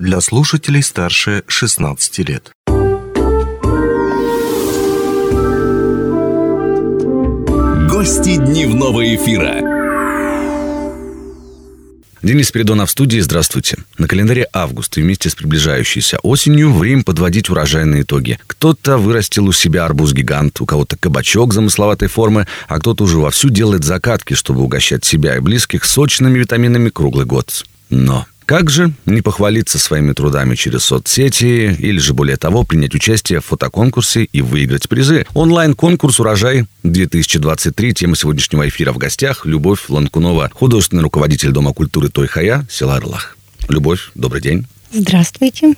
для слушателей старше 16 лет. Гости дневного эфира. Денис Спиридонов в студии. Здравствуйте. На календаре август и вместе с приближающейся осенью время подводить урожайные итоги. Кто-то вырастил у себя арбуз-гигант, у кого-то кабачок замысловатой формы, а кто-то уже вовсю делает закатки, чтобы угощать себя и близких сочными витаминами круглый год. Но как же не похвалиться своими трудами через соцсети или же более того принять участие в фотоконкурсе и выиграть призы? Онлайн-конкурс «Урожай-2023» тема сегодняшнего эфира в гостях Любовь Ланкунова, художественный руководитель Дома культуры Тойхая, села Орлах. Любовь, добрый день. Здравствуйте.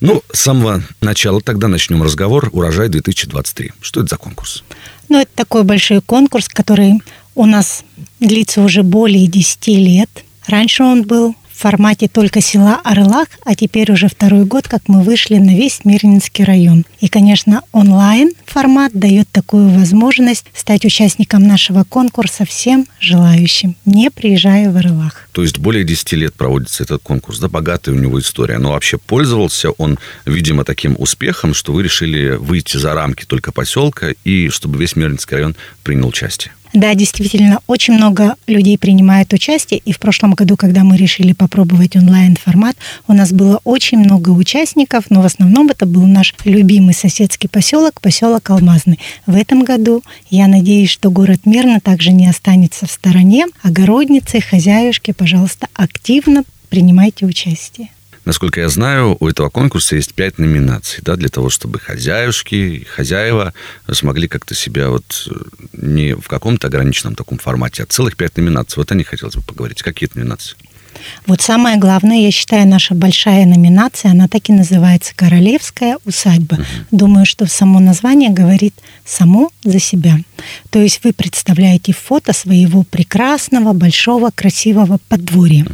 Ну, с самого начала тогда начнем разговор «Урожай-2023». Что это за конкурс? Ну, это такой большой конкурс, который у нас длится уже более 10 лет. Раньше он был в формате только села Орлах, а теперь уже второй год, как мы вышли на весь Мирнинский район. И, конечно, онлайн формат дает такую возможность стать участником нашего конкурса всем желающим, не приезжая в Орлах. То есть более 10 лет проводится этот конкурс, да, богатая у него история. Но вообще пользовался он, видимо, таким успехом, что вы решили выйти за рамки только поселка и чтобы весь Мирнинский район принял участие. Да, действительно, очень много людей принимает участие. И в прошлом году, когда мы решили попробовать онлайн-формат, у нас было очень много участников, но в основном это был наш любимый соседский поселок, поселок Алмазный. В этом году я надеюсь, что город Мирно также не останется в стороне. Огородницы, хозяюшки, пожалуйста, активно принимайте участие. Насколько я знаю, у этого конкурса есть пять номинаций, да, для того, чтобы хозяюшки, хозяева смогли как-то себя вот э, не в каком-то ограниченном таком формате, а целых пять номинаций. Вот о них хотелось бы поговорить. Какие это номинации? Вот самое главное, я считаю, наша большая номинация, она так и называется «Королевская усадьба». Угу. Думаю, что само название говорит само за себя. То есть вы представляете фото своего прекрасного, большого, красивого подворья.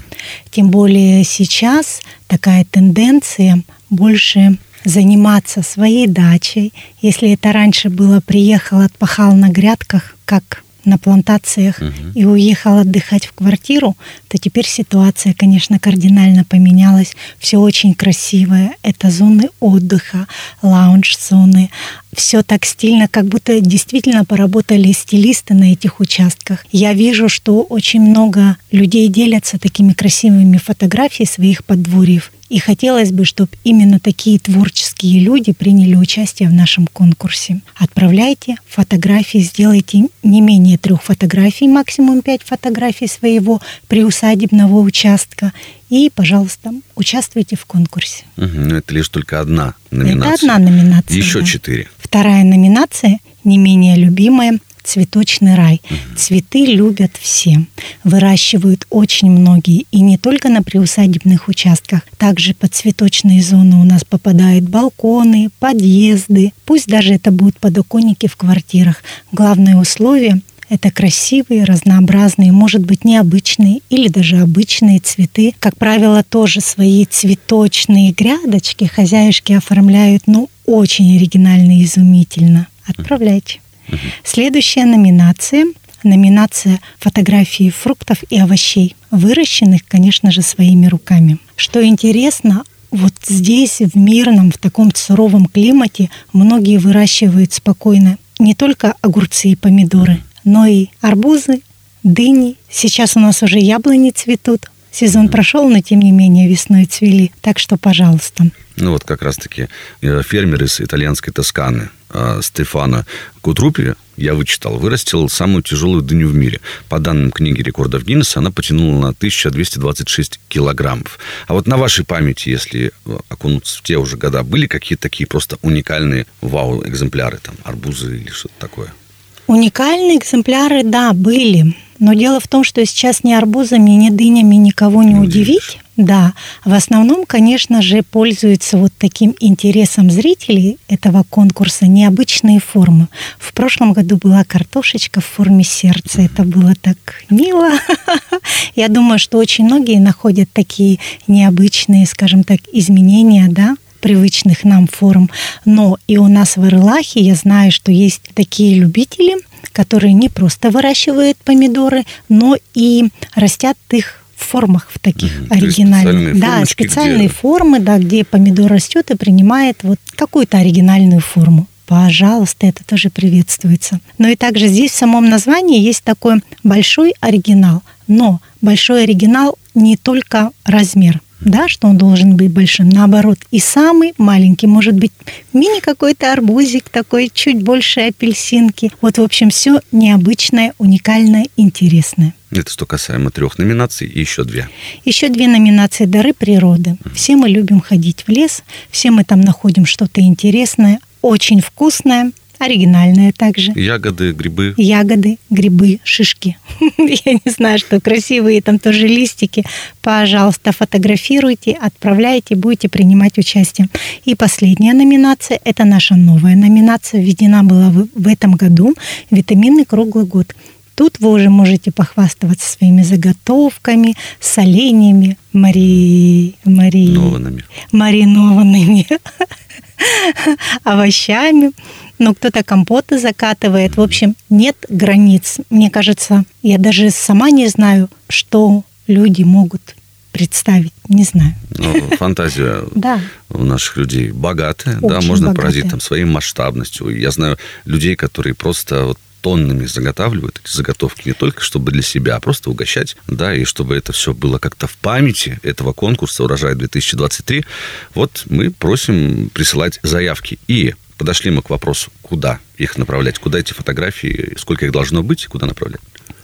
Тем более сейчас такая тенденция больше заниматься своей дачей. Если это раньше было приехал, отпахал на грядках, как на плантациях угу. и уехал отдыхать в квартиру, то теперь ситуация, конечно, кардинально поменялась. Все очень красивое. Это зоны отдыха, лаунж-зоны. Все так стильно, как будто действительно поработали стилисты на этих участках. Я вижу, что очень много людей делятся такими красивыми фотографиями своих подворьев. И хотелось бы, чтобы именно такие творческие люди приняли участие в нашем конкурсе. Отправляйте фотографии, сделайте не менее трех фотографий, максимум пять фотографий своего приусадебного участка. И, пожалуйста, участвуйте в конкурсе. Угу, это лишь только одна номинация. Это одна номинация. Еще да. четыре. Вторая номинация, не менее любимая, цветочный рай. Цветы любят все. Выращивают очень многие. И не только на приусадебных участках. Также под цветочные зоны у нас попадают балконы, подъезды. Пусть даже это будут подоконники в квартирах. Главное условие это красивые, разнообразные, может быть, необычные или даже обычные цветы. Как правило, тоже свои цветочные грядочки хозяюшки оформляют, ну, очень оригинально и изумительно. Отправляйте. Следующая номинация номинация фотографии фруктов и овощей, выращенных, конечно же, своими руками. Что интересно, вот здесь, в мирном, в таком суровом климате, многие выращивают спокойно не только огурцы и помидоры, но и арбузы, дыни. Сейчас у нас уже яблони цветут. Сезон прошел, но тем не менее весной цвели. Так что, пожалуйста. Ну вот как раз-таки э, фермер из итальянской Тосканы э, Стефано Кутрупи, я вычитал, вырастил самую тяжелую дыню в мире. По данным книги рекордов Гиннесса, она потянула на 1226 килограммов. А вот на вашей памяти, если э, окунуться в те уже года, были какие-то такие просто уникальные вау-экземпляры, там, арбузы или что-то такое? Уникальные экземпляры, да, были. Но дело в том, что сейчас ни арбузами, ни дынями никого не, не удивить. Да, в основном, конечно же, пользуются вот таким интересом зрителей этого конкурса необычные формы. В прошлом году была картошечка в форме сердца. Это было так мило. Я думаю, что очень многие находят такие необычные, скажем так, изменения, да, привычных нам форм. Но и у нас в Ирлахе я знаю, что есть такие любители, которые не просто выращивают помидоры, но и растят их формах в таких есть оригинальных. специальные да, специальные где- формы, да, где помидор растет и принимает вот какую-то оригинальную форму. Пожалуйста, это тоже приветствуется. Но и также здесь в самом названии есть такой большой оригинал. Но большой оригинал не только размер, да, что он должен быть большим. Наоборот, и самый маленький может быть мини какой-то арбузик такой, чуть больше апельсинки. Вот, в общем, все необычное, уникальное, интересное. Это что касаемо трех номинаций и еще две. Еще две номинации «Дары природы». Все мы любим ходить в лес, все мы там находим что-то интересное, очень вкусное, оригинальное также. Ягоды, грибы. Ягоды, грибы, шишки. Я не знаю, что красивые там тоже листики. Пожалуйста, фотографируйте, отправляйте, будете принимать участие. И последняя номинация – это наша новая номинация. Введена была в, этом году «Витамины круглый год». Тут вы уже можете похвастаться своими заготовками, соленьями, мари... мари... Нованными. маринованными овощами. Но кто-то компоты закатывает. В общем, нет границ. Мне кажется, я даже сама не знаю, что люди могут представить. Не знаю. Но фантазия Да. у наших людей богатая, да, Очень можно богатая. поразить там своей масштабностью. Я знаю людей, которые просто вот тоннами заготавливают эти заготовки не только чтобы для себя, а просто угощать, да, и чтобы это все было как-то в памяти этого конкурса «Урожай 2023», вот мы просим присылать заявки. И подошли мы к вопросу, куда их направлять, куда эти фотографии, сколько их должно быть и куда направлять.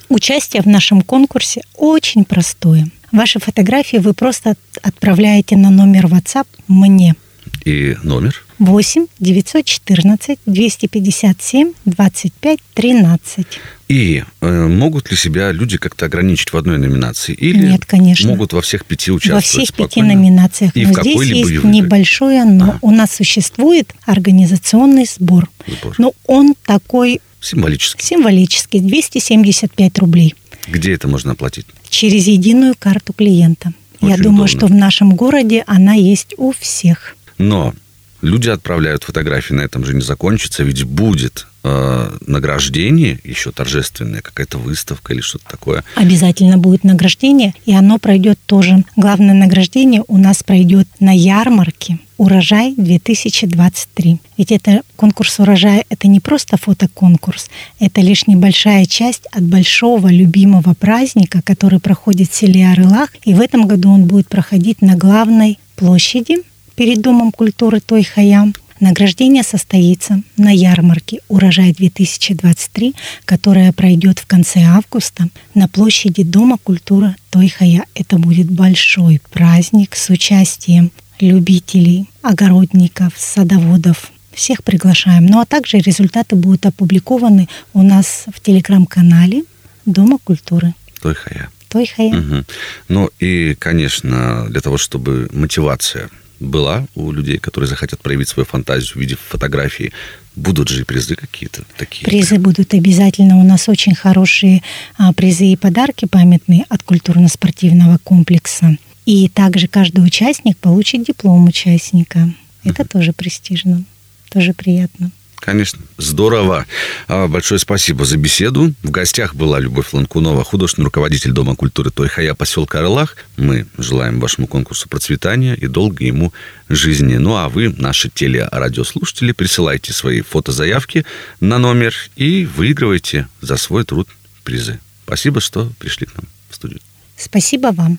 Участие в нашем конкурсе очень простое. Ваши фотографии вы просто от- отправляете на номер WhatsApp мне. И номер 8 914 257 25 13. И э, могут ли себя люди как-то ограничить в одной номинации? Или Нет, конечно. могут во всех пяти участвовать Во всех пяти спокойно? номинациях. И Но в здесь есть выбрать? небольшое, но Ага. у нас существует организационный сбор. Сбор. Но он такой Символически. символический, 275 рублей Где это можно оплатить? через единую карту клиента. Я Очень думаю, удобно. что в нашем городе она есть у всех. Но люди отправляют фотографии, на этом же не закончится, ведь будет э, награждение, еще торжественная какая-то выставка или что-то такое. Обязательно будет награждение, и оно пройдет тоже. Главное награждение у нас пройдет на ярмарке «Урожай 2023». Ведь это конкурс урожая, это не просто фотоконкурс, это лишь небольшая часть от большого любимого праздника, который проходит в селе Арылах. И в этом году он будет проходить на главной площади перед Домом культуры Той-Хаям. Награждение состоится на ярмарке «Урожай-2023», которая пройдет в конце августа на площади Дома культуры Тойхая. Это будет большой праздник с участием любителей, огородников, садоводов. Всех приглашаем. Ну а также результаты будут опубликованы у нас в телеграм-канале Дома культуры Той хая. Тойхая. Мгм. Ну и, конечно, для того, чтобы мотивация была у людей, которые захотят проявить свою фантазию в виде фотографии, будут же и призы какие-то такие. Призы будут обязательно. У нас очень хорошие а, призы и подарки памятные от культурно-спортивного комплекса. И также каждый участник получит диплом участника. Это тоже престижно, тоже приятно. Конечно, здорово. А, Большое спасибо за беседу. В гостях была Любовь Ланкунова, художественный руководитель Дома культуры Тойхая поселка Орлах. Мы желаем вашему конкурсу процветания и долгой ему жизни. Ну а вы, наши телерадиослушатели, присылайте свои фотозаявки на номер и выигрывайте за свой труд призы. Спасибо, что пришли к нам в студию. Спасибо вам.